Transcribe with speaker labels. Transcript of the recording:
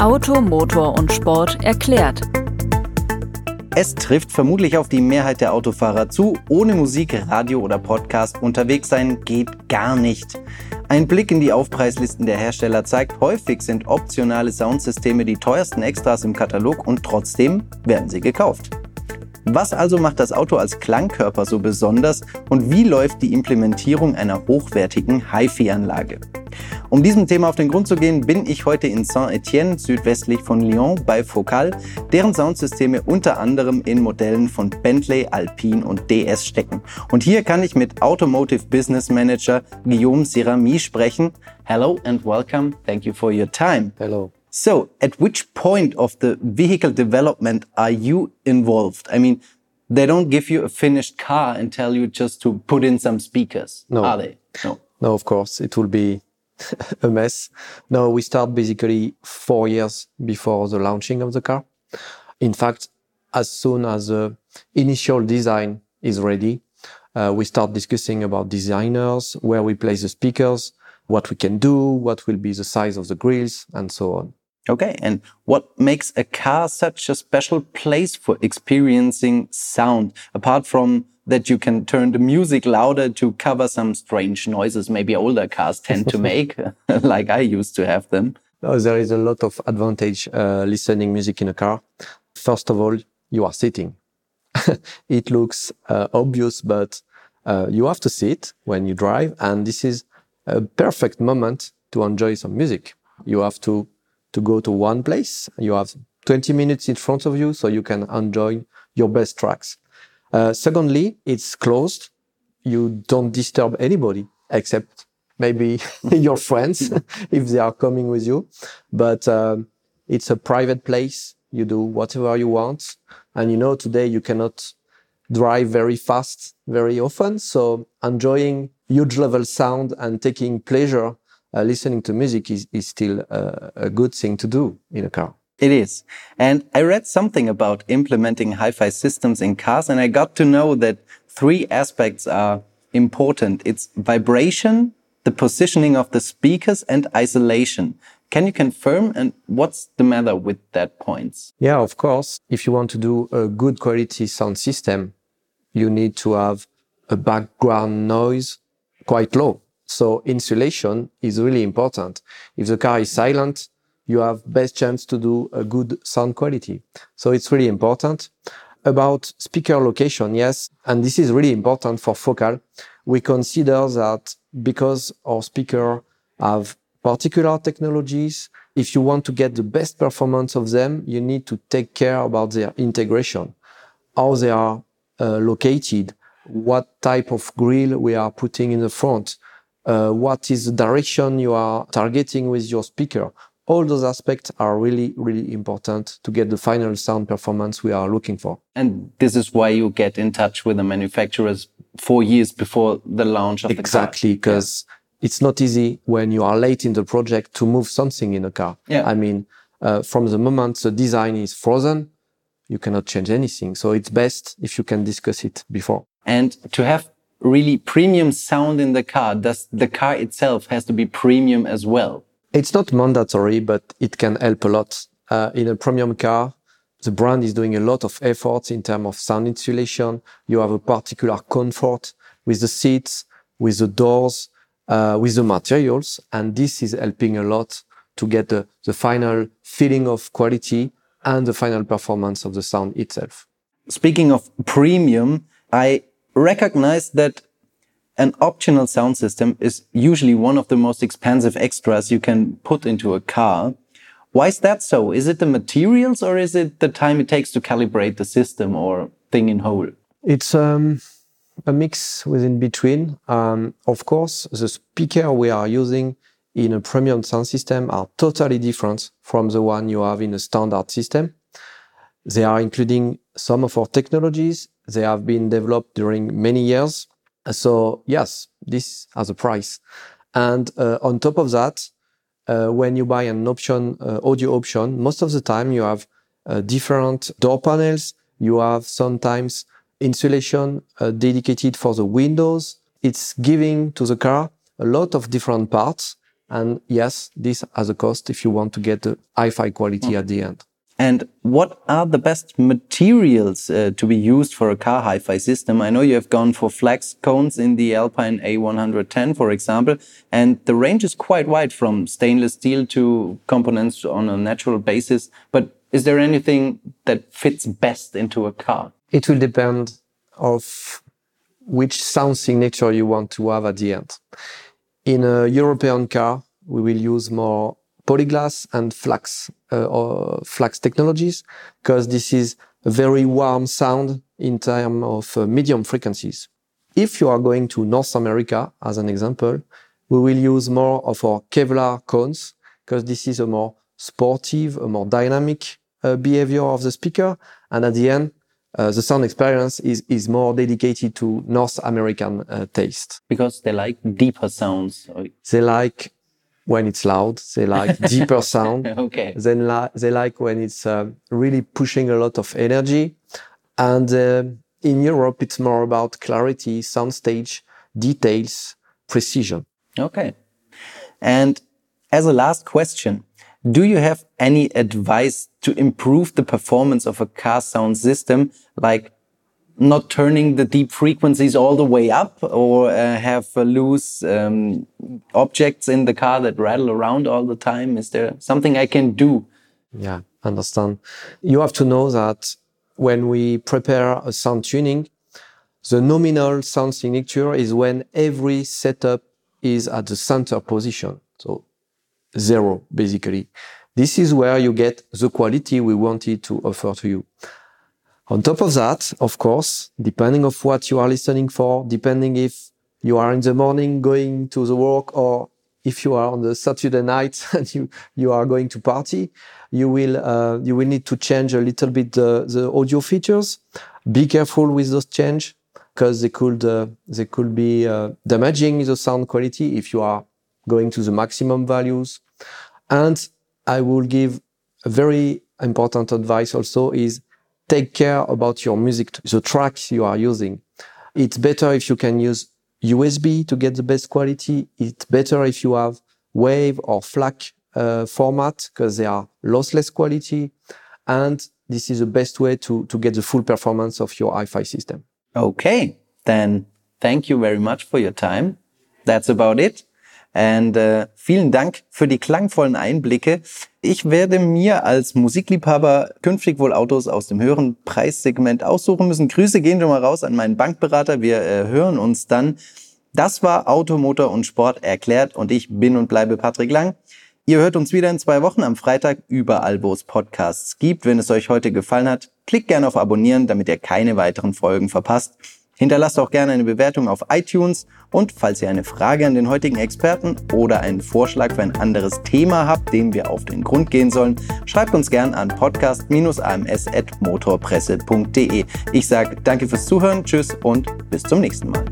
Speaker 1: Auto, Motor und Sport erklärt.
Speaker 2: Es trifft vermutlich auf die Mehrheit der Autofahrer zu. Ohne Musik, Radio oder Podcast unterwegs sein geht gar nicht. Ein Blick in die Aufpreislisten der Hersteller zeigt, häufig sind optionale Soundsysteme die teuersten Extras im Katalog und trotzdem werden sie gekauft. Was also macht das Auto als Klangkörper so besonders und wie läuft die Implementierung einer hochwertigen HiFi-Anlage? Um diesem Thema auf den Grund zu gehen, bin ich heute in Saint-Étienne, südwestlich von Lyon, bei Focal, deren Soundsysteme unter anderem in Modellen von Bentley, Alpine und DS stecken. Und hier kann ich mit Automotive Business Manager Guillaume Sirami sprechen. Hello and welcome. Thank you for your time.
Speaker 3: Hello.
Speaker 2: So, at which point of the vehicle development are you involved? I mean, they don't give you a finished car and tell you just to put in some speakers,
Speaker 3: no.
Speaker 2: are they?
Speaker 3: No. No, of course. It will be a mess. No, we start basically four years before the launching of the car. In fact, as soon as the initial design is ready, uh, we start discussing about designers, where we place the speakers, what we can do, what will be the size of the grills, and so on.
Speaker 2: Okay, and what makes a car such a special place for experiencing sound, apart from that you can turn the music louder to cover some strange noises maybe older cars tend to make, like I used to have them.
Speaker 3: No, there is a lot of advantage uh, listening music in a car. First of all, you are sitting. it looks uh, obvious, but uh, you have to sit when you drive, and this is a perfect moment to enjoy some music. You have to to go to one place. You have 20 minutes in front of you, so you can enjoy your best tracks. Uh, secondly, it's closed. You don't disturb anybody except maybe your friends if they are coming with you. But uh, it's a private place. You do whatever you want. And you know, today you cannot drive very fast very often. So enjoying huge level sound and taking pleasure uh, listening to music is, is still uh, a good thing to do in a car.
Speaker 2: It is. And I read something about implementing hi-fi systems in cars and I got to know that three aspects are important. It's vibration, the positioning of the speakers and isolation. Can you confirm and what's the matter with that points?
Speaker 3: Yeah, of course. If you want to do a good quality sound system, you need to have a background noise quite low. So insulation is really important. If the car is silent, you have best chance to do a good sound quality. So it's really important. About speaker location, yes, and this is really important for Focal. We consider that because our speaker have particular technologies, if you want to get the best performance of them, you need to take care about their integration, how they are uh, located, what type of grill we are putting in the front, uh, what is the direction you are targeting with your speaker all those aspects are really, really important to get the final sound performance we are looking for.
Speaker 2: And this is why you get in touch with the manufacturers four years before the launch of
Speaker 3: exactly, the car. Exactly, because yeah. it's not easy when you are late in the project to move something in a car. Yeah. I mean, uh, from the moment the design is frozen, you cannot change anything. So it's best if you can discuss it before.
Speaker 2: And to have really premium sound in the car, does the car itself has to be premium as well?
Speaker 3: It's not mandatory, but it can help a lot. Uh, in a premium car, the brand is doing a lot of efforts in terms of sound insulation. You have a particular comfort with the seats, with the doors, uh, with the materials. And this is helping a lot to get the, the final feeling of quality and the final performance of the sound itself.
Speaker 2: Speaking of premium, I recognize that an optional sound system is usually one of the most expensive extras you can put into a car. Why is that so? Is it the materials or is it the time it takes to calibrate the system or thing in whole?
Speaker 3: It's um, a mix within between. Um, of course, the speaker we are using in a premium sound system are totally different from the one you have in a standard system. They are including some of our technologies. They have been developed during many years. So yes, this has a price. And uh, on top of that, uh, when you buy an option, uh, audio option, most of the time you have uh, different door panels. You have sometimes insulation uh, dedicated for the windows. It's giving to the car a lot of different parts And yes, this has a cost if you want to get the hi-fi quality at the end.
Speaker 2: And what are the best materials uh, to be used for a car hi-fi system? I know you have gone for flax cones in the Alpine A110, for example, and the range is quite wide from stainless steel to components on a natural basis. But is there anything that fits best into a car?
Speaker 3: It will depend of which sound signature you want to have at the end. In a European car, we will use more polyglass and flax uh, or flax technologies because this is a very warm sound in terms of uh, medium frequencies. If you are going to North America, as an example, we will use more of our Kevlar cones because this is a more sportive, a more dynamic uh, behavior of the speaker. And at the end, uh, the sound experience is, is more dedicated to North American uh, taste.
Speaker 2: Because they like deeper sounds.
Speaker 3: They like when it's loud. They like deeper sound.
Speaker 2: okay.
Speaker 3: Then li- they like when it's uh, really pushing a lot of energy. And uh, in Europe, it's more about clarity, soundstage, details, precision.
Speaker 2: Okay. And as a last question, do you have any advice to improve the performance of a car sound system, like not turning the deep frequencies all the way up or uh, have uh, loose um, objects in the car that rattle around all the time? Is there something I can do?
Speaker 3: Yeah, understand. You have to know that when we prepare a sound tuning, the nominal sound signature is when every setup is at the center position. So zero, basically. This is where you get the quality we wanted to offer to you. On top of that, of course, depending of what you are listening for, depending if you are in the morning going to the work or if you are on the Saturday night and you, you are going to party, you will, uh, you will need to change a little bit the, the audio features. Be careful with those change because they could, uh, they could be uh, damaging the sound quality if you are going to the maximum values. And I will give a very important advice also is take care about your music, the tracks you are using. It's better if you can use USB to get the best quality. It's better if you have WAV or FLAC uh, format because they are lossless quality. And this is the best way to, to get the full performance of your hi-fi system.
Speaker 2: Okay, then thank you very much for your time. That's about it. Und äh, vielen Dank für die klangvollen Einblicke. Ich werde mir als Musikliebhaber künftig wohl Autos aus dem höheren Preissegment aussuchen müssen. Grüße gehen schon mal raus an meinen Bankberater. Wir äh, hören uns dann. Das war Automotor und Sport erklärt und ich bin und bleibe Patrick Lang. Ihr hört uns wieder in zwei Wochen am Freitag überall, wo es Podcasts gibt. Wenn es euch heute gefallen hat, klickt gerne auf Abonnieren, damit ihr keine weiteren Folgen verpasst. Hinterlasst auch gerne eine Bewertung auf iTunes und falls ihr eine Frage an den heutigen Experten oder einen Vorschlag für ein anderes Thema habt, dem wir auf den Grund gehen sollen, schreibt uns gerne an podcast-ams.motorpresse.de. Ich sage danke fürs Zuhören, tschüss und bis zum nächsten Mal.